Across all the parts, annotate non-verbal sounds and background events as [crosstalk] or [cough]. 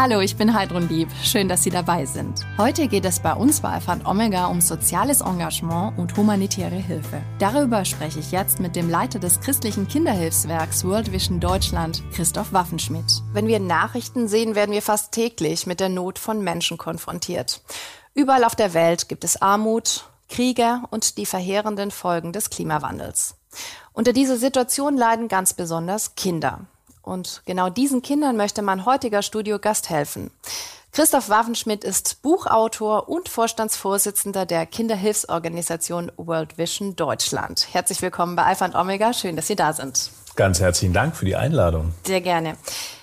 Hallo, ich bin Heidrun Lieb. Schön, dass Sie dabei sind. Heute geht es bei uns bei Alpha Omega um soziales Engagement und humanitäre Hilfe. Darüber spreche ich jetzt mit dem Leiter des christlichen Kinderhilfswerks World Vision Deutschland, Christoph Waffenschmidt. Wenn wir Nachrichten sehen, werden wir fast täglich mit der Not von Menschen konfrontiert. Überall auf der Welt gibt es Armut, Kriege und die verheerenden Folgen des Klimawandels. Unter dieser Situation leiden ganz besonders Kinder. Und genau diesen Kindern möchte mein heutiger Studiogast helfen. Christoph Waffenschmidt ist Buchautor und Vorstandsvorsitzender der Kinderhilfsorganisation World Vision Deutschland. Herzlich willkommen bei Alpha und Omega. Schön, dass Sie da sind. Ganz herzlichen Dank für die Einladung. Sehr gerne.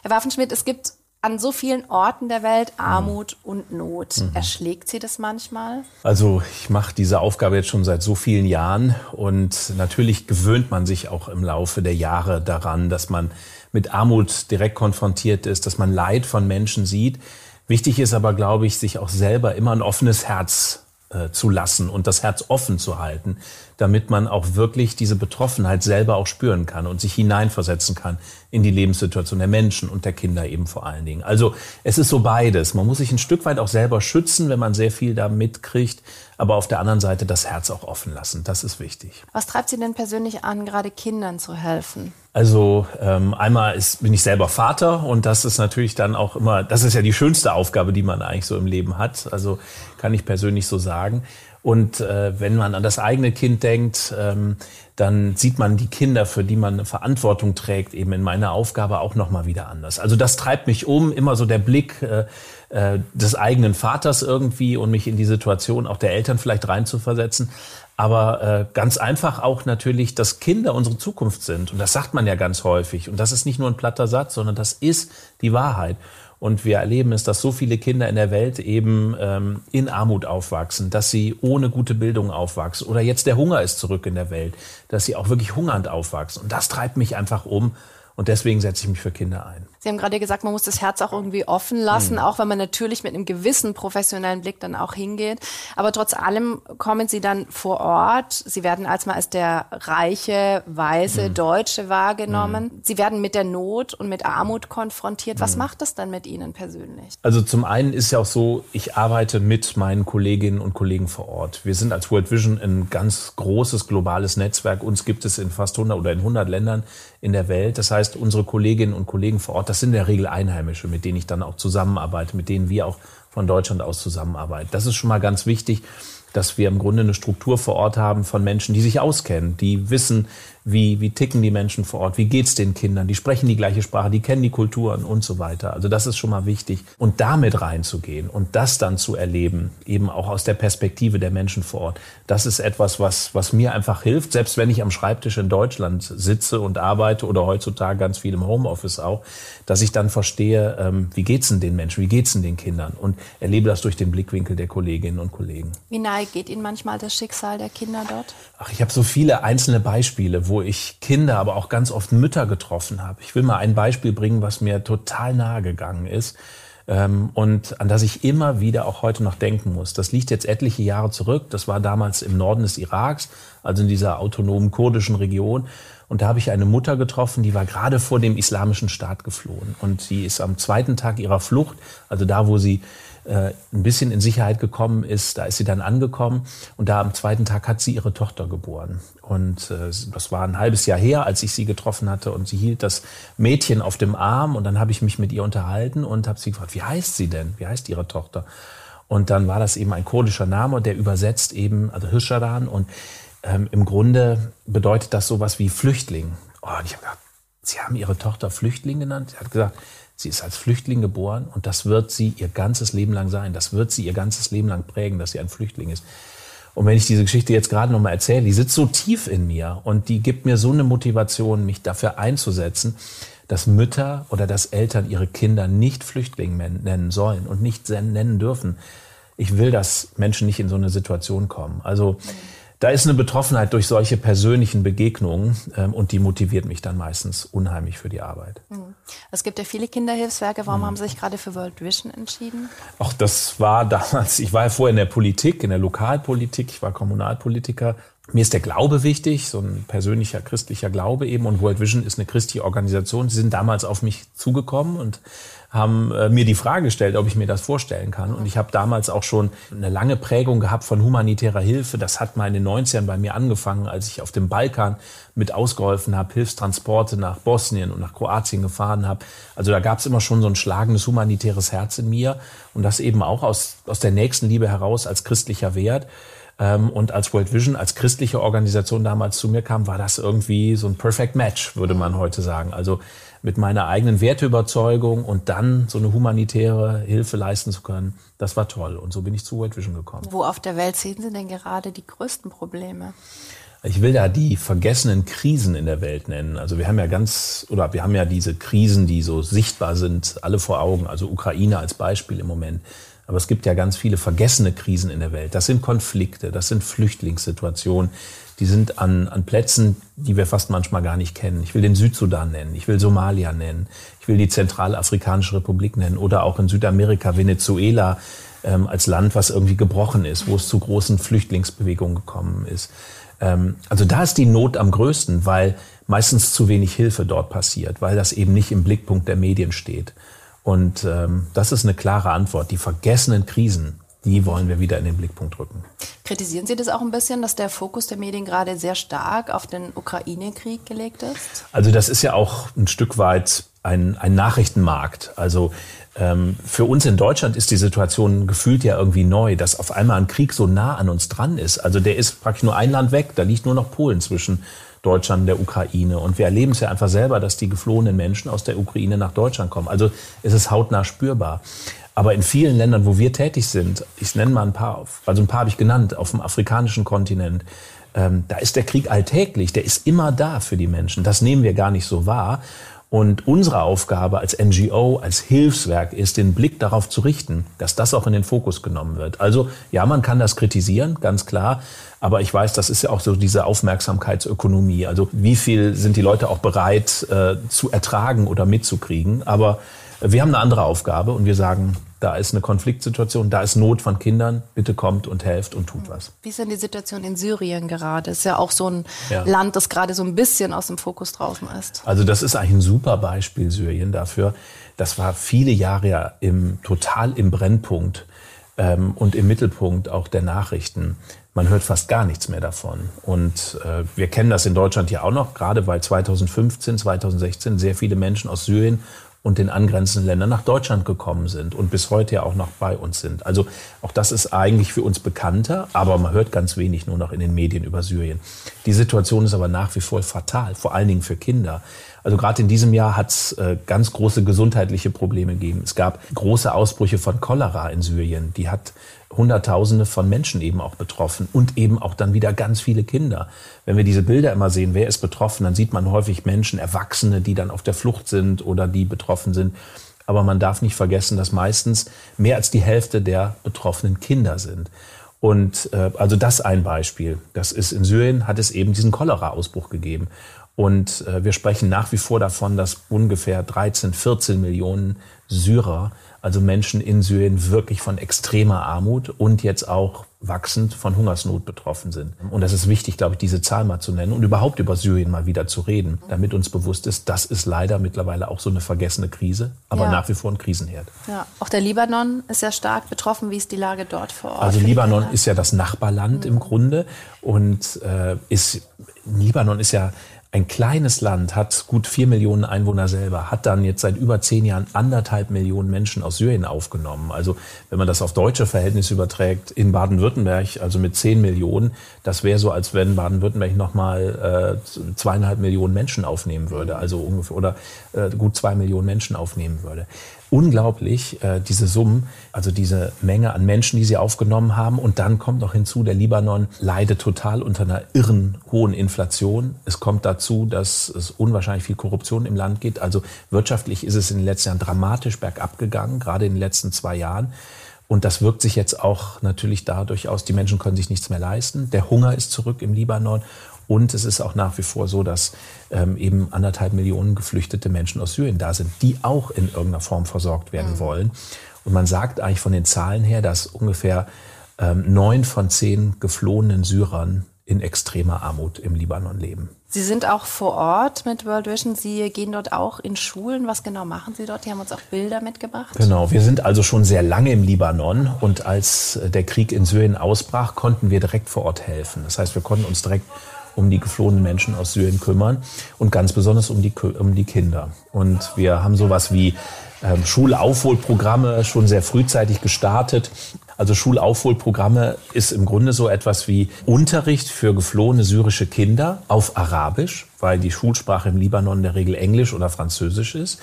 Herr Waffenschmidt, es gibt an so vielen Orten der Welt Armut mhm. und Not. Mhm. Erschlägt Sie das manchmal? Also ich mache diese Aufgabe jetzt schon seit so vielen Jahren und natürlich gewöhnt man sich auch im Laufe der Jahre daran, dass man mit Armut direkt konfrontiert ist, dass man Leid von Menschen sieht. Wichtig ist aber, glaube ich, sich auch selber immer ein offenes Herz äh, zu lassen und das Herz offen zu halten, damit man auch wirklich diese Betroffenheit selber auch spüren kann und sich hineinversetzen kann in die Lebenssituation der Menschen und der Kinder eben vor allen Dingen. Also es ist so beides. Man muss sich ein Stück weit auch selber schützen, wenn man sehr viel da mitkriegt, aber auf der anderen Seite das Herz auch offen lassen. Das ist wichtig. Was treibt Sie denn persönlich an, gerade Kindern zu helfen? Also ähm, einmal ist, bin ich selber Vater und das ist natürlich dann auch immer, das ist ja die schönste Aufgabe, die man eigentlich so im Leben hat. Also kann ich persönlich so sagen. Und äh, wenn man an das eigene Kind denkt, ähm, dann sieht man die Kinder, für die man eine Verantwortung trägt, eben in meiner Aufgabe auch nochmal wieder anders. Also das treibt mich um, immer so der Blick äh, äh, des eigenen Vaters irgendwie und mich in die Situation auch der Eltern vielleicht reinzuversetzen. Aber äh, ganz einfach auch natürlich, dass Kinder unsere Zukunft sind. Und das sagt man ja ganz häufig. Und das ist nicht nur ein platter Satz, sondern das ist die Wahrheit. Und wir erleben es, dass so viele Kinder in der Welt eben ähm, in Armut aufwachsen, dass sie ohne gute Bildung aufwachsen. Oder jetzt der Hunger ist zurück in der Welt, dass sie auch wirklich hungernd aufwachsen. Und das treibt mich einfach um. Und deswegen setze ich mich für Kinder ein. Sie haben gerade gesagt, man muss das Herz auch irgendwie offen lassen, mhm. auch wenn man natürlich mit einem gewissen professionellen Blick dann auch hingeht. Aber trotz allem kommen Sie dann vor Ort. Sie werden als mal als der reiche, weiße mhm. Deutsche wahrgenommen. Mhm. Sie werden mit der Not und mit Armut konfrontiert. Was mhm. macht das dann mit Ihnen persönlich? Also zum einen ist ja auch so, ich arbeite mit meinen Kolleginnen und Kollegen vor Ort. Wir sind als World Vision ein ganz großes globales Netzwerk. Uns gibt es in fast 100 oder in 100 Ländern in der Welt. Das heißt, unsere Kolleginnen und Kollegen vor Ort, das sind in der Regel Einheimische, mit denen ich dann auch zusammenarbeite, mit denen wir auch von Deutschland aus zusammenarbeiten. Das ist schon mal ganz wichtig, dass wir im Grunde eine Struktur vor Ort haben von Menschen, die sich auskennen, die wissen, wie, wie ticken die Menschen vor Ort, wie geht's den Kindern, die sprechen die gleiche Sprache, die kennen die Kulturen und so weiter. Also das ist schon mal wichtig. Und damit reinzugehen und das dann zu erleben, eben auch aus der Perspektive der Menschen vor Ort, das ist etwas, was, was mir einfach hilft, selbst wenn ich am Schreibtisch in Deutschland sitze und arbeite oder heutzutage ganz viel im Homeoffice auch, dass ich dann verstehe, ähm, wie geht's denn den Menschen, wie geht's denn den Kindern und erlebe das durch den Blickwinkel der Kolleginnen und Kollegen. Wie nahe geht Ihnen manchmal das Schicksal der Kinder dort? Ach, ich habe so viele einzelne Beispiele, wo wo ich Kinder, aber auch ganz oft Mütter getroffen habe. Ich will mal ein Beispiel bringen, was mir total nahe gegangen ist ähm, und an das ich immer wieder auch heute noch denken muss. Das liegt jetzt etliche Jahre zurück. Das war damals im Norden des Iraks, also in dieser autonomen kurdischen Region. Und da habe ich eine Mutter getroffen, die war gerade vor dem islamischen Staat geflohen. Und sie ist am zweiten Tag ihrer Flucht, also da, wo sie äh, ein bisschen in Sicherheit gekommen ist, da ist sie dann angekommen und da am zweiten Tag hat sie ihre Tochter geboren. Und äh, das war ein halbes Jahr her, als ich sie getroffen hatte und sie hielt das Mädchen auf dem Arm und dann habe ich mich mit ihr unterhalten und habe sie gefragt, wie heißt sie denn? Wie heißt ihre Tochter? Und dann war das eben ein kurdischer Name, der übersetzt eben, also Hisharan und ähm, im Grunde bedeutet das sowas wie Flüchtling. Oh, und ich habe gedacht, Sie haben Ihre Tochter Flüchtling genannt? Sie hat gesagt, Sie ist als Flüchtling geboren und das wird sie ihr ganzes Leben lang sein. Das wird sie ihr ganzes Leben lang prägen, dass sie ein Flüchtling ist. Und wenn ich diese Geschichte jetzt gerade nochmal erzähle, die sitzt so tief in mir und die gibt mir so eine Motivation, mich dafür einzusetzen, dass Mütter oder dass Eltern ihre Kinder nicht Flüchtling nennen sollen und nicht nennen dürfen. Ich will, dass Menschen nicht in so eine Situation kommen. Also da ist eine Betroffenheit durch solche persönlichen Begegnungen ähm, und die motiviert mich dann meistens unheimlich für die Arbeit. Mhm. Es gibt ja viele Kinderhilfswerke. Warum mhm. haben Sie sich gerade für World Vision entschieden? Ach, das war damals, ich war ja vorher in der Politik, in der Lokalpolitik, ich war Kommunalpolitiker mir ist der Glaube wichtig, so ein persönlicher christlicher Glaube eben. Und World Vision ist eine christliche Organisation. Sie sind damals auf mich zugekommen und haben äh, mir die Frage gestellt, ob ich mir das vorstellen kann. Und ich habe damals auch schon eine lange Prägung gehabt von humanitärer Hilfe. Das hat mal in den 90ern bei mir angefangen, als ich auf dem Balkan mit ausgeholfen habe, Hilfstransporte nach Bosnien und nach Kroatien gefahren habe. Also da gab es immer schon so ein schlagendes humanitäres Herz in mir und das eben auch aus, aus der nächsten Liebe heraus als christlicher Wert. Ähm, und als World Vision, als christliche Organisation damals zu mir kam, war das irgendwie so ein Perfect Match, würde man heute sagen. Also mit meiner eigenen Werteüberzeugung und dann so eine humanitäre Hilfe leisten zu können, das war toll. Und so bin ich zu World Vision gekommen. Wo auf der Welt sehen Sie denn gerade die größten Probleme? Ich will da die vergessenen Krisen in der Welt nennen. Also wir haben ja ganz, oder wir haben ja diese Krisen, die so sichtbar sind, alle vor Augen. Also Ukraine als Beispiel im Moment. Aber es gibt ja ganz viele vergessene Krisen in der Welt. Das sind Konflikte, das sind Flüchtlingssituationen, die sind an, an Plätzen, die wir fast manchmal gar nicht kennen. Ich will den Südsudan nennen, ich will Somalia nennen, ich will die Zentralafrikanische Republik nennen oder auch in Südamerika Venezuela ähm, als Land, was irgendwie gebrochen ist, wo es zu großen Flüchtlingsbewegungen gekommen ist. Ähm, also da ist die Not am größten, weil meistens zu wenig Hilfe dort passiert, weil das eben nicht im Blickpunkt der Medien steht. Und ähm, das ist eine klare Antwort. Die vergessenen Krisen, die wollen wir wieder in den Blickpunkt rücken. Kritisieren Sie das auch ein bisschen, dass der Fokus der Medien gerade sehr stark auf den Ukraine-Krieg gelegt ist? Also das ist ja auch ein Stück weit ein, ein Nachrichtenmarkt. Also ähm, für uns in Deutschland ist die Situation gefühlt ja irgendwie neu, dass auf einmal ein Krieg so nah an uns dran ist. Also der ist praktisch nur ein Land weg, da liegt nur noch Polen zwischen Deutschland und der Ukraine. Und wir erleben es ja einfach selber, dass die geflohenen Menschen aus der Ukraine nach Deutschland kommen. Also es ist hautnah spürbar. Aber in vielen Ländern, wo wir tätig sind, ich nenne mal ein paar, also ein paar habe ich genannt, auf dem afrikanischen Kontinent, ähm, da ist der Krieg alltäglich, der ist immer da für die Menschen. Das nehmen wir gar nicht so wahr. Und unsere Aufgabe als NGO, als Hilfswerk ist, den Blick darauf zu richten, dass das auch in den Fokus genommen wird. Also ja, man kann das kritisieren, ganz klar. Aber ich weiß, das ist ja auch so diese Aufmerksamkeitsökonomie. Also wie viel sind die Leute auch bereit äh, zu ertragen oder mitzukriegen? Aber wir haben eine andere Aufgabe und wir sagen, da ist eine Konfliktsituation, da ist Not von Kindern, bitte kommt und helft und tut was. Wie ist denn die Situation in Syrien gerade? Ist ja auch so ein ja. Land, das gerade so ein bisschen aus dem Fokus draußen ist. Also das ist eigentlich ein super Beispiel Syrien dafür. Das war viele Jahre ja im, total im Brennpunkt ähm, und im Mittelpunkt auch der Nachrichten. Man hört fast gar nichts mehr davon. Und äh, wir kennen das in Deutschland ja auch noch, gerade weil 2015, 2016 sehr viele Menschen aus Syrien und den angrenzenden Ländern nach Deutschland gekommen sind und bis heute ja auch noch bei uns sind. Also auch das ist eigentlich für uns bekannter, aber man hört ganz wenig nur noch in den Medien über Syrien. Die Situation ist aber nach wie vor fatal, vor allen Dingen für Kinder. Also gerade in diesem Jahr hat es äh, ganz große gesundheitliche Probleme gegeben. Es gab große Ausbrüche von Cholera in Syrien. Die hat Hunderttausende von Menschen eben auch betroffen und eben auch dann wieder ganz viele Kinder. Wenn wir diese Bilder immer sehen, wer ist betroffen, dann sieht man häufig Menschen, Erwachsene, die dann auf der Flucht sind oder die betroffen sind. Aber man darf nicht vergessen, dass meistens mehr als die Hälfte der betroffenen Kinder sind. Und äh, also das ein Beispiel. Das ist in Syrien hat es eben diesen Cholera-Ausbruch gegeben. Und äh, wir sprechen nach wie vor davon, dass ungefähr 13, 14 Millionen Syrer also Menschen in Syrien wirklich von extremer Armut und jetzt auch wachsend von Hungersnot betroffen sind. Und das ist wichtig, glaube ich, diese Zahl mal zu nennen und überhaupt über Syrien mal wieder zu reden, damit uns bewusst ist, das ist leider mittlerweile auch so eine vergessene Krise, aber ja. nach wie vor ein Krisenherd. Ja, auch der Libanon ist ja stark betroffen. Wie ist die Lage dort vor Ort? Also Libanon ist ja das Nachbarland mhm. im Grunde und äh, ist Libanon ist ja ein kleines Land hat gut vier Millionen Einwohner selber, hat dann jetzt seit über zehn Jahren anderthalb Millionen Menschen aus Syrien aufgenommen. Also wenn man das auf deutsche Verhältnisse überträgt, in Baden-Württemberg, also mit zehn Millionen, das wäre so, als wenn Baden-Württemberg nochmal äh, zweieinhalb Millionen Menschen aufnehmen würde, also ungefähr, oder äh, gut zwei Millionen Menschen aufnehmen würde unglaublich, äh, diese Summen, also diese Menge an Menschen, die sie aufgenommen haben. Und dann kommt noch hinzu, der Libanon leidet total unter einer irren hohen Inflation. Es kommt dazu, dass es unwahrscheinlich viel Korruption im Land gibt. Also wirtschaftlich ist es in den letzten Jahren dramatisch bergab gegangen, gerade in den letzten zwei Jahren. Und das wirkt sich jetzt auch natürlich dadurch aus, die Menschen können sich nichts mehr leisten. Der Hunger ist zurück im Libanon. Und es ist auch nach wie vor so, dass ähm, eben anderthalb Millionen geflüchtete Menschen aus Syrien da sind, die auch in irgendeiner Form versorgt werden mhm. wollen. Und man sagt eigentlich von den Zahlen her, dass ungefähr ähm, neun von zehn geflohenen Syrern in extremer Armut im Libanon leben. Sie sind auch vor Ort mit World Vision. Sie gehen dort auch in Schulen. Was genau machen Sie dort? Die haben uns auch Bilder mitgebracht. Genau, wir sind also schon sehr lange im Libanon und als der Krieg in Syrien ausbrach, konnten wir direkt vor Ort helfen. Das heißt, wir konnten uns direkt um die geflohenen Menschen aus Syrien kümmern und ganz besonders um die, um die Kinder. Und wir haben sowas wie ähm, Schulaufholprogramme schon sehr frühzeitig gestartet. Also Schulaufholprogramme ist im Grunde so etwas wie Unterricht für geflohene syrische Kinder auf Arabisch, weil die Schulsprache im Libanon in der Regel Englisch oder Französisch ist.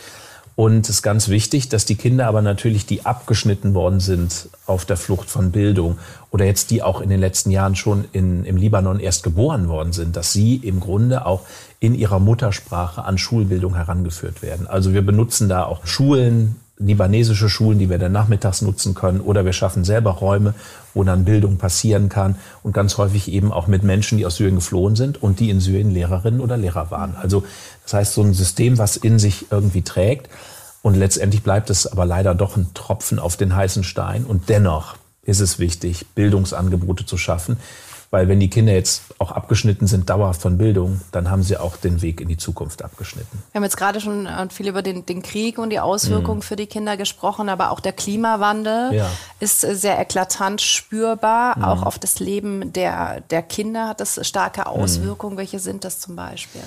Und es ist ganz wichtig, dass die Kinder aber natürlich, die abgeschnitten worden sind auf der Flucht von Bildung oder jetzt die auch in den letzten Jahren schon in, im Libanon erst geboren worden sind, dass sie im Grunde auch in ihrer Muttersprache an Schulbildung herangeführt werden. Also wir benutzen da auch Schulen, libanesische Schulen, die wir dann nachmittags nutzen können, oder wir schaffen selber Räume, wo dann Bildung passieren kann und ganz häufig eben auch mit Menschen, die aus Syrien geflohen sind und die in Syrien Lehrerinnen oder Lehrer waren. Also das heißt, so ein System, was in sich irgendwie trägt und letztendlich bleibt es aber leider doch ein Tropfen auf den heißen Stein und dennoch ist es wichtig, Bildungsangebote zu schaffen, weil wenn die Kinder jetzt auch abgeschnitten sind, dauerhaft von Bildung, dann haben sie auch den Weg in die Zukunft abgeschnitten. Wir haben jetzt gerade schon äh, viel über den, den Krieg und die Auswirkungen mhm. für die Kinder gesprochen, aber auch der Klimawandel ja. ist äh, sehr eklatant spürbar. Mhm. Auch auf das Leben der, der Kinder hat das starke Auswirkungen. Mhm. Welche sind das zum Beispiel?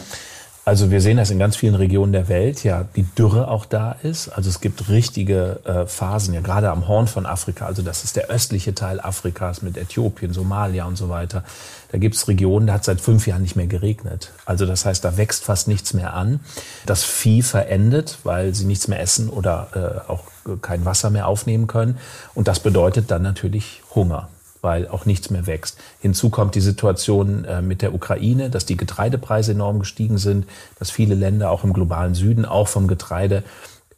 Also wir sehen das in ganz vielen Regionen der Welt, ja, die Dürre auch da ist. Also es gibt richtige äh, Phasen, ja gerade am Horn von Afrika, also das ist der östliche Teil Afrikas mit Äthiopien, Somalia und so weiter. Da gibt es Regionen, da hat seit fünf Jahren nicht mehr geregnet. Also das heißt, da wächst fast nichts mehr an. Das Vieh verendet, weil sie nichts mehr essen oder äh, auch kein Wasser mehr aufnehmen können. Und das bedeutet dann natürlich Hunger weil auch nichts mehr wächst. Hinzu kommt die Situation äh, mit der Ukraine, dass die Getreidepreise enorm gestiegen sind, dass viele Länder auch im globalen Süden auch vom Getreide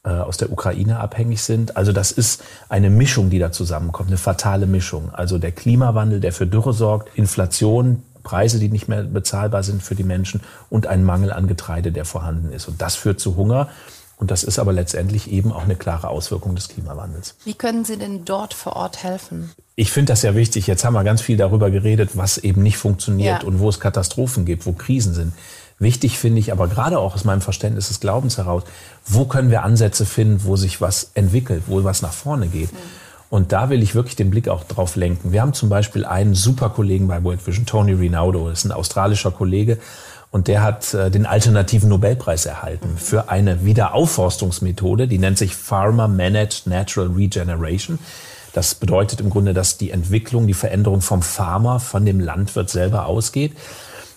äh, aus der Ukraine abhängig sind. Also das ist eine Mischung, die da zusammenkommt, eine fatale Mischung. Also der Klimawandel, der für Dürre sorgt, Inflation, Preise, die nicht mehr bezahlbar sind für die Menschen und ein Mangel an Getreide, der vorhanden ist. Und das führt zu Hunger. Und das ist aber letztendlich eben auch eine klare Auswirkung des Klimawandels. Wie können Sie denn dort vor Ort helfen? Ich finde das ja wichtig. Jetzt haben wir ganz viel darüber geredet, was eben nicht funktioniert ja. und wo es Katastrophen gibt, wo Krisen sind. Wichtig finde ich aber gerade auch aus meinem Verständnis des Glaubens heraus, wo können wir Ansätze finden, wo sich was entwickelt, wo was nach vorne geht. Mhm. Und da will ich wirklich den Blick auch drauf lenken. Wir haben zum Beispiel einen super Kollegen bei World Vision, Tony Rinaudo, das ist ein australischer Kollege. Und der hat äh, den alternativen Nobelpreis erhalten mhm. für eine Wiederaufforstungsmethode, die nennt sich Farmer Managed Natural Regeneration. Das bedeutet im Grunde, dass die Entwicklung, die Veränderung vom Farmer, von dem Landwirt selber ausgeht.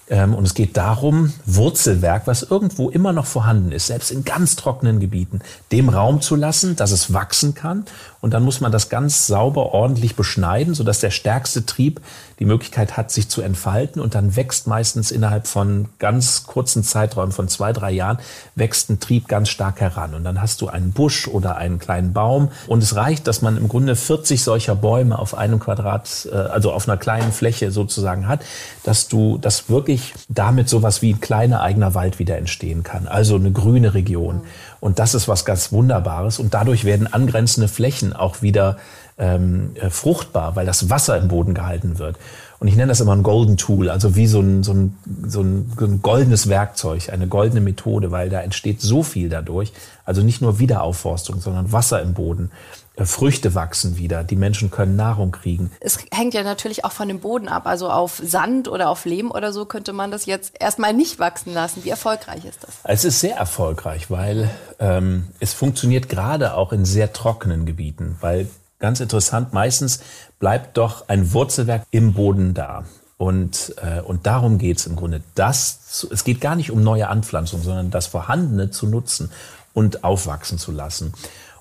Ähm, und es geht darum, Wurzelwerk, was irgendwo immer noch vorhanden ist, selbst in ganz trockenen Gebieten, dem Raum zu lassen, dass es wachsen kann. Und dann muss man das ganz sauber, ordentlich beschneiden, sodass der stärkste Trieb die Möglichkeit hat, sich zu entfalten. Und dann wächst meistens innerhalb von ganz kurzen Zeiträumen von zwei, drei Jahren, wächst ein Trieb ganz stark heran. Und dann hast du einen Busch oder einen kleinen Baum. Und es reicht, dass man im Grunde 40 solcher Bäume auf einem Quadrat, äh, also auf einer kleinen Fläche sozusagen hat, dass du das wirklich damit sowas wie ein kleiner eigener Wald wieder entstehen kann. Also eine grüne Region. Und das ist was ganz Wunderbares. Und dadurch werden angrenzende Flächen auch wieder ähm, äh, fruchtbar, weil das Wasser im Boden gehalten wird. Und ich nenne das immer ein Golden Tool, also wie so ein, so ein, so ein, so ein goldenes Werkzeug, eine goldene Methode, weil da entsteht so viel dadurch. Also nicht nur Wiederaufforstung, sondern Wasser im Boden. Äh, Früchte wachsen wieder, die Menschen können Nahrung kriegen. Es hängt ja natürlich auch von dem Boden ab. Also auf Sand oder auf Lehm oder so könnte man das jetzt erstmal nicht wachsen lassen. Wie erfolgreich ist das? Es ist sehr erfolgreich, weil ähm, es funktioniert gerade auch in sehr trockenen Gebieten, weil ganz interessant, meistens bleibt doch ein Wurzelwerk im Boden da. Und, äh, und darum geht's im Grunde. Das, zu, es geht gar nicht um neue Anpflanzung, sondern das Vorhandene zu nutzen und aufwachsen zu lassen.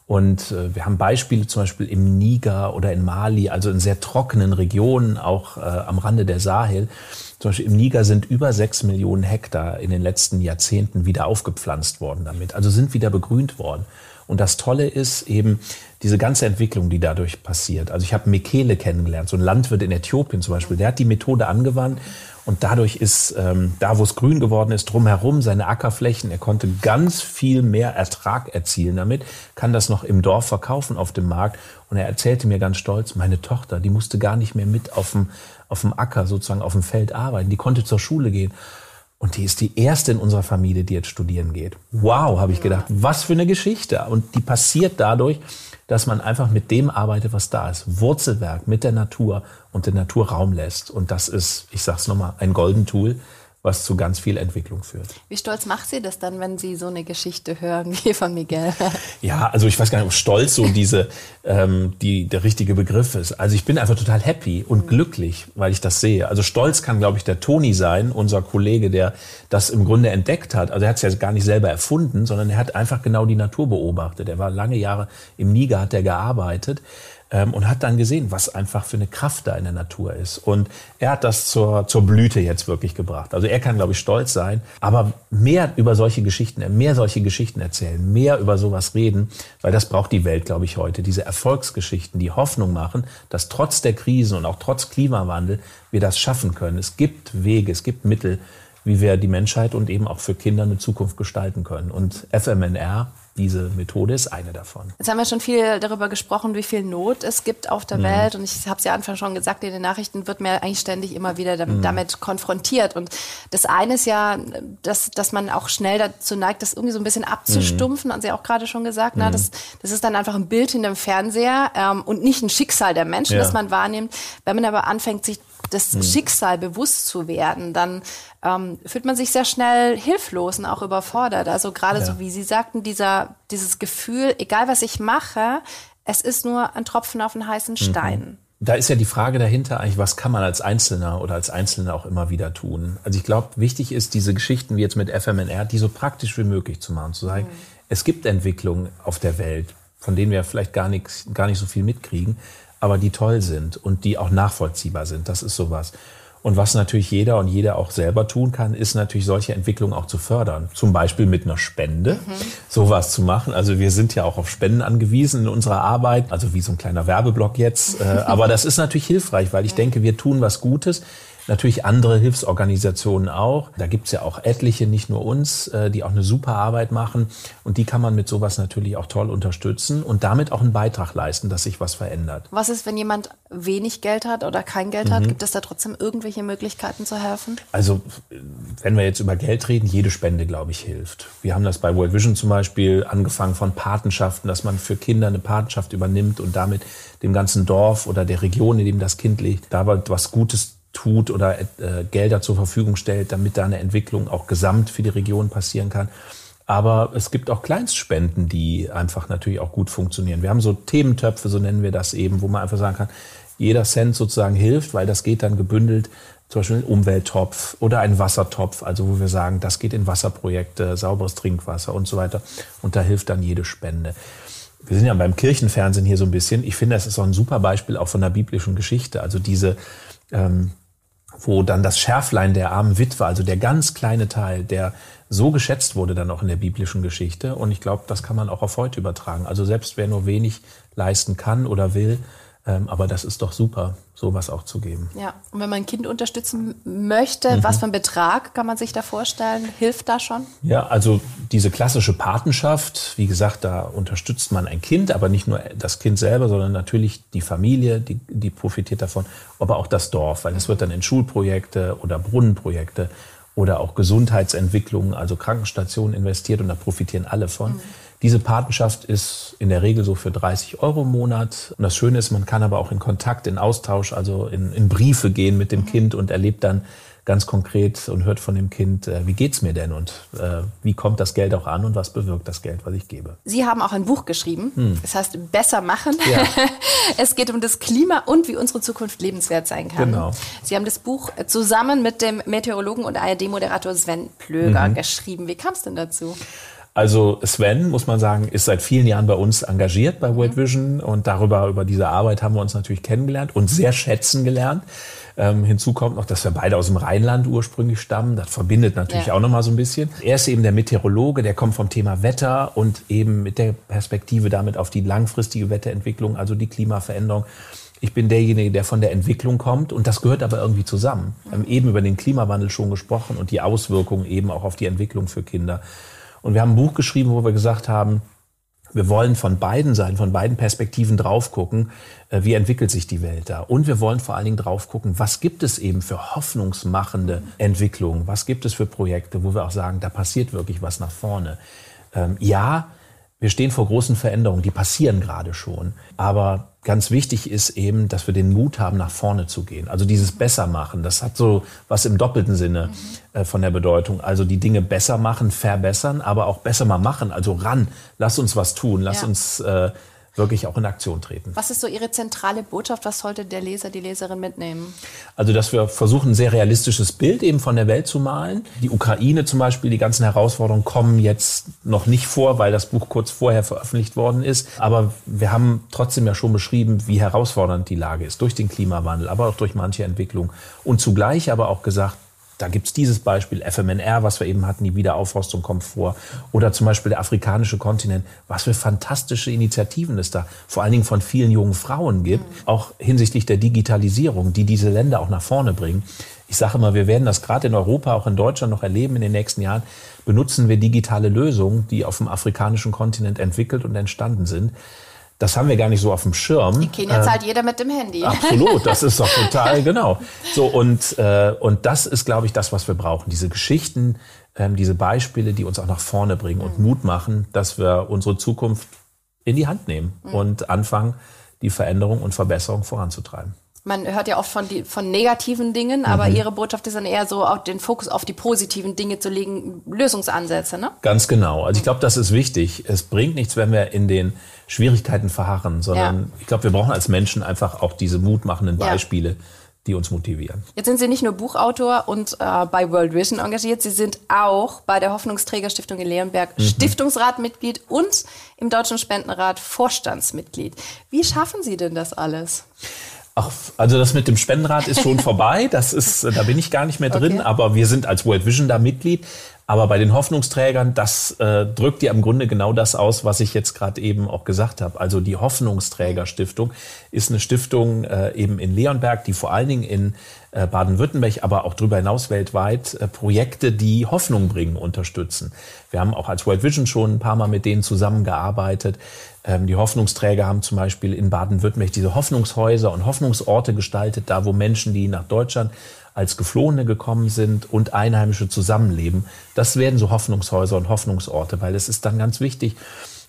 Und äh, wir haben Beispiele zum Beispiel im Niger oder in Mali, also in sehr trockenen Regionen, auch äh, am Rande der Sahel. Zum Beispiel im Niger sind über sechs Millionen Hektar in den letzten Jahrzehnten wieder aufgepflanzt worden damit, also sind wieder begrünt worden. Und das Tolle ist eben diese ganze Entwicklung, die dadurch passiert. Also ich habe Mekele kennengelernt, so ein Landwirt in Äthiopien zum Beispiel, der hat die Methode angewandt Und dadurch ist ähm, da, wo es grün geworden ist, drumherum seine Ackerflächen. Er konnte ganz viel mehr Ertrag erzielen damit, kann das noch im Dorf verkaufen auf dem Markt. Und er erzählte mir ganz stolz, meine Tochter, die musste gar nicht mehr mit auf dem, auf dem Acker, sozusagen auf dem Feld arbeiten. Die konnte zur Schule gehen. Und die ist die erste in unserer Familie, die jetzt studieren geht. Wow, habe ich gedacht, was für eine Geschichte. Und die passiert dadurch, dass man einfach mit dem arbeitet, was da ist. Wurzelwerk mit der Natur und den Naturraum lässt. Und das ist, ich sag's nochmal, ein Golden Tool, was zu ganz viel Entwicklung führt. Wie stolz macht Sie das dann, wenn Sie so eine Geschichte hören [laughs] wie von Miguel? Ja, also ich weiß gar nicht, ob stolz so diese ähm, die der richtige Begriff ist. Also ich bin einfach total happy und glücklich, weil ich das sehe. Also stolz kann, glaube ich, der Toni sein, unser Kollege, der das im Grunde entdeckt hat. Also er hat es ja gar nicht selber erfunden, sondern er hat einfach genau die Natur beobachtet. Er war lange Jahre im Niger, hat er gearbeitet ähm, und hat dann gesehen, was einfach für eine Kraft da in der Natur ist. Und er hat das zur, zur Blüte jetzt wirklich gebracht. Also er kann, glaube ich, stolz sein, aber mehr über solche Geschichten, mehr solche Geschichten erzählen, mehr über sowas reden, weil das braucht die Welt, glaube ich, heute. Diese Erfolgsgeschichten, die Hoffnung machen, dass trotz der Krisen und auch trotz Klimawandel wir das schaffen können. Es gibt Wege, es gibt Mittel, wie wir die Menschheit und eben auch für Kinder eine Zukunft gestalten können. Und FMNR diese Methode ist eine davon. Jetzt haben wir schon viel darüber gesprochen, wie viel Not es gibt auf der mhm. Welt. Und ich habe es ja Anfang schon gesagt, in den Nachrichten wird mir eigentlich ständig immer wieder damit, mhm. damit, konfrontiert. Und das eine ist ja, dass, dass man auch schnell dazu neigt, das irgendwie so ein bisschen abzustumpfen. Mhm. Haben Sie auch gerade schon gesagt. Mhm. Na, das, das ist dann einfach ein Bild in dem Fernseher ähm, und nicht ein Schicksal der Menschen, ja. das man wahrnimmt. Wenn man aber anfängt, sich das hm. Schicksal bewusst zu werden, dann ähm, fühlt man sich sehr schnell hilflos und auch überfordert. Also gerade ja. so wie Sie sagten, dieser, dieses Gefühl, egal was ich mache, es ist nur ein Tropfen auf einen heißen mhm. Stein. Mhm. Da ist ja die Frage dahinter eigentlich, was kann man als Einzelner oder als Einzelne auch immer wieder tun? Also ich glaube, wichtig ist, diese Geschichten wie jetzt mit FMNR, die so praktisch wie möglich zu machen, zu sagen, mhm. es gibt Entwicklungen auf der Welt, von denen wir vielleicht gar nicht, gar nicht so viel mitkriegen aber die toll sind und die auch nachvollziehbar sind. Das ist sowas. Und was natürlich jeder und jeder auch selber tun kann, ist natürlich solche Entwicklungen auch zu fördern. Zum Beispiel mit einer Spende, mhm. sowas zu machen. Also wir sind ja auch auf Spenden angewiesen in unserer Arbeit, also wie so ein kleiner Werbeblock jetzt. Äh, aber das ist natürlich hilfreich, weil ich denke, wir tun was Gutes natürlich andere Hilfsorganisationen auch. Da gibt's ja auch etliche, nicht nur uns, äh, die auch eine super Arbeit machen. Und die kann man mit sowas natürlich auch toll unterstützen und damit auch einen Beitrag leisten, dass sich was verändert. Was ist, wenn jemand wenig Geld hat oder kein Geld mhm. hat? Gibt es da trotzdem irgendwelche Möglichkeiten zu helfen? Also, wenn wir jetzt über Geld reden, jede Spende, glaube ich, hilft. Wir haben das bei World Vision zum Beispiel angefangen von Patenschaften, dass man für Kinder eine Patenschaft übernimmt und damit dem ganzen Dorf oder der Region, in dem das Kind liegt, da was Gutes tut oder äh, Gelder zur Verfügung stellt, damit da eine Entwicklung auch gesamt für die Region passieren kann. Aber es gibt auch Kleinstspenden, die einfach natürlich auch gut funktionieren. Wir haben so Thementöpfe, so nennen wir das eben, wo man einfach sagen kann, jeder Cent sozusagen hilft, weil das geht dann gebündelt, zum Beispiel ein Umwelttopf oder ein Wassertopf, also wo wir sagen, das geht in Wasserprojekte, sauberes Trinkwasser und so weiter. Und da hilft dann jede Spende. Wir sind ja beim Kirchenfernsehen hier so ein bisschen. Ich finde, das ist auch ein super Beispiel auch von der biblischen Geschichte. Also diese ähm, wo dann das Schärflein der armen Witwe, also der ganz kleine Teil, der so geschätzt wurde dann auch in der biblischen Geschichte. Und ich glaube, das kann man auch auf heute übertragen. Also selbst wer nur wenig leisten kann oder will, aber das ist doch super, sowas auch zu geben. Ja, und wenn man ein Kind unterstützen möchte, mhm. was für ein Betrag kann man sich da vorstellen? Hilft da schon? Ja, also diese klassische Patenschaft, wie gesagt, da unterstützt man ein Kind, aber nicht nur das Kind selber, sondern natürlich die Familie, die, die profitiert davon, aber auch das Dorf, weil es wird dann in Schulprojekte oder Brunnenprojekte oder auch Gesundheitsentwicklungen, also Krankenstationen investiert und da profitieren alle von. Mhm. Diese Patenschaft ist in der Regel so für 30 Euro im Monat. Und das Schöne ist, man kann aber auch in Kontakt, in Austausch, also in, in Briefe gehen mit dem Kind und erlebt dann ganz konkret und hört von dem Kind, äh, wie geht's mir denn und äh, wie kommt das Geld auch an und was bewirkt das Geld, was ich gebe. Sie haben auch ein Buch geschrieben. Hm. Das heißt Besser machen. Ja. [laughs] es geht um das Klima und wie unsere Zukunft lebenswert sein kann. Genau. Sie haben das Buch zusammen mit dem Meteorologen und ARD-Moderator Sven Plöger mhm. geschrieben. Wie kam es denn dazu? Also Sven, muss man sagen, ist seit vielen Jahren bei uns engagiert bei World Vision und darüber, über diese Arbeit haben wir uns natürlich kennengelernt und sehr schätzen gelernt. Ähm, hinzu kommt noch, dass wir beide aus dem Rheinland ursprünglich stammen. Das verbindet natürlich ja. auch nochmal so ein bisschen. Er ist eben der Meteorologe, der kommt vom Thema Wetter und eben mit der Perspektive damit auf die langfristige Wetterentwicklung, also die Klimaveränderung. Ich bin derjenige, der von der Entwicklung kommt und das gehört aber irgendwie zusammen. Wir haben eben über den Klimawandel schon gesprochen und die Auswirkungen eben auch auf die Entwicklung für Kinder. Und wir haben ein Buch geschrieben, wo wir gesagt haben, wir wollen von beiden Seiten, von beiden Perspektiven drauf gucken, äh, wie entwickelt sich die Welt da. Und wir wollen vor allen Dingen drauf gucken, was gibt es eben für hoffnungsmachende Entwicklungen, was gibt es für Projekte, wo wir auch sagen, da passiert wirklich was nach vorne. Ähm, ja, wir stehen vor großen Veränderungen, die passieren gerade schon. Aber ganz wichtig ist eben, dass wir den Mut haben, nach vorne zu gehen. Also dieses Bessermachen, das hat so was im doppelten Sinne äh, von der Bedeutung. Also die Dinge besser machen, verbessern, aber auch besser mal machen. Also ran, lass uns was tun, lass ja. uns äh, wirklich auch in Aktion treten. Was ist so Ihre zentrale Botschaft? Was sollte der Leser, die Leserin mitnehmen? Also, dass wir versuchen, ein sehr realistisches Bild eben von der Welt zu malen. Die Ukraine zum Beispiel, die ganzen Herausforderungen kommen jetzt noch nicht vor, weil das Buch kurz vorher veröffentlicht worden ist. Aber wir haben trotzdem ja schon beschrieben, wie herausfordernd die Lage ist durch den Klimawandel, aber auch durch manche Entwicklungen. Und zugleich aber auch gesagt, da gibt's dieses Beispiel, FMNR, was wir eben hatten, die Wiederaufforstung kommt vor. Oder zum Beispiel der afrikanische Kontinent. Was für fantastische Initiativen es da vor allen Dingen von vielen jungen Frauen gibt, mhm. auch hinsichtlich der Digitalisierung, die diese Länder auch nach vorne bringen. Ich sage immer, wir werden das gerade in Europa, auch in Deutschland noch erleben in den nächsten Jahren. Benutzen wir digitale Lösungen, die auf dem afrikanischen Kontinent entwickelt und entstanden sind. Das haben wir gar nicht so auf dem Schirm. In Kenia zahlt äh, jeder mit dem Handy. Absolut, das ist doch [laughs] total genau. So und äh, und das ist, glaube ich, das, was wir brauchen. Diese Geschichten, ähm, diese Beispiele, die uns auch nach vorne bringen und mhm. Mut machen, dass wir unsere Zukunft in die Hand nehmen mhm. und anfangen, die Veränderung und Verbesserung voranzutreiben. Man hört ja oft von, die, von negativen Dingen, aber mhm. Ihre Botschaft ist dann eher so, auch den Fokus auf die positiven Dinge zu legen, Lösungsansätze, ne? Ganz genau. Also ich glaube, das ist wichtig. Es bringt nichts, wenn wir in den Schwierigkeiten verharren, sondern ja. ich glaube, wir brauchen als Menschen einfach auch diese mutmachenden Beispiele. Ja die uns motivieren. Jetzt sind Sie nicht nur Buchautor und äh, bei World Vision engagiert, Sie sind auch bei der Hoffnungsträgerstiftung in Leonberg mhm. Stiftungsratmitglied und im Deutschen Spendenrat Vorstandsmitglied. Wie schaffen Sie denn das alles? Ach, also das mit dem Spendenrat ist schon [laughs] vorbei. Das ist, da bin ich gar nicht mehr drin. Okay. Aber wir sind als World Vision da Mitglied. Aber bei den Hoffnungsträgern, das äh, drückt ja im Grunde genau das aus, was ich jetzt gerade eben auch gesagt habe. Also die Hoffnungsträgerstiftung ist eine Stiftung äh, eben in Leonberg, die vor allen Dingen in äh, Baden-Württemberg, aber auch darüber hinaus weltweit äh, Projekte, die Hoffnung bringen, unterstützen. Wir haben auch als World Vision schon ein paar Mal mit denen zusammengearbeitet. Ähm, die Hoffnungsträger haben zum Beispiel in Baden-Württemberg diese Hoffnungshäuser und Hoffnungsorte gestaltet, da wo Menschen, die nach Deutschland als Geflohene gekommen sind und Einheimische zusammenleben. Das werden so Hoffnungshäuser und Hoffnungsorte, weil es ist dann ganz wichtig,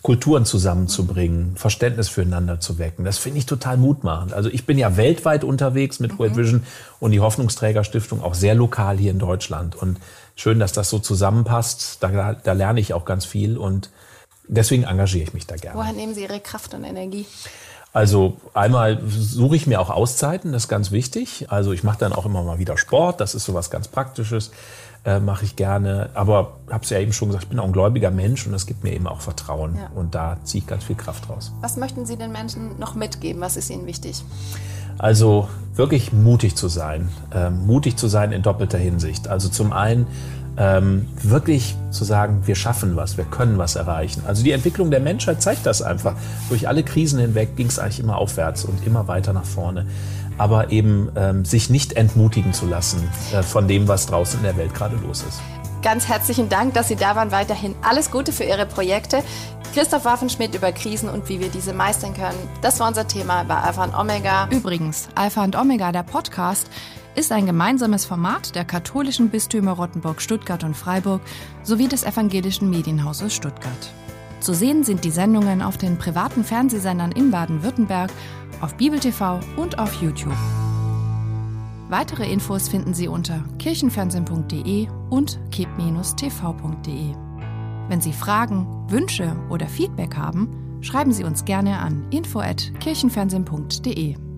Kulturen zusammenzubringen, Verständnis füreinander zu wecken. Das finde ich total mutmachend. Also ich bin ja weltweit unterwegs mit World mhm. Vision und die Hoffnungsträgerstiftung auch sehr lokal hier in Deutschland. Und schön, dass das so zusammenpasst. Da, da lerne ich auch ganz viel und deswegen engagiere ich mich da gerne. Woher nehmen Sie Ihre Kraft und Energie? Also einmal suche ich mir auch Auszeiten, das ist ganz wichtig. Also ich mache dann auch immer mal wieder Sport, das ist so was ganz Praktisches, äh, mache ich gerne. Aber habe es ja eben schon gesagt, ich bin auch ein gläubiger Mensch und das gibt mir eben auch Vertrauen. Ja. Und da ziehe ich ganz viel Kraft raus. Was möchten Sie den Menschen noch mitgeben? Was ist Ihnen wichtig? Also wirklich mutig zu sein. Ähm, mutig zu sein in doppelter Hinsicht. Also zum einen ähm, wirklich zu sagen, wir schaffen was, wir können was erreichen. Also die Entwicklung der Menschheit zeigt das einfach. Durch alle Krisen hinweg ging es eigentlich immer aufwärts und immer weiter nach vorne. Aber eben ähm, sich nicht entmutigen zu lassen äh, von dem, was draußen in der Welt gerade los ist. Ganz herzlichen Dank, dass Sie da waren. Weiterhin alles Gute für Ihre Projekte. Christoph Waffenschmidt über Krisen und wie wir diese meistern können. Das war unser Thema bei Alpha und Omega. Übrigens, Alpha und Omega, der Podcast, ist ein gemeinsames Format der katholischen Bistümer Rottenburg, Stuttgart und Freiburg sowie des evangelischen Medienhauses Stuttgart. Zu sehen sind die Sendungen auf den privaten Fernsehsendern in Baden-Württemberg, auf Bibel TV und auf YouTube. Weitere Infos finden Sie unter kirchenfernsehen.de und keb-tv.de. Wenn Sie Fragen, Wünsche oder Feedback haben, schreiben Sie uns gerne an info@kirchenfernsehen.de.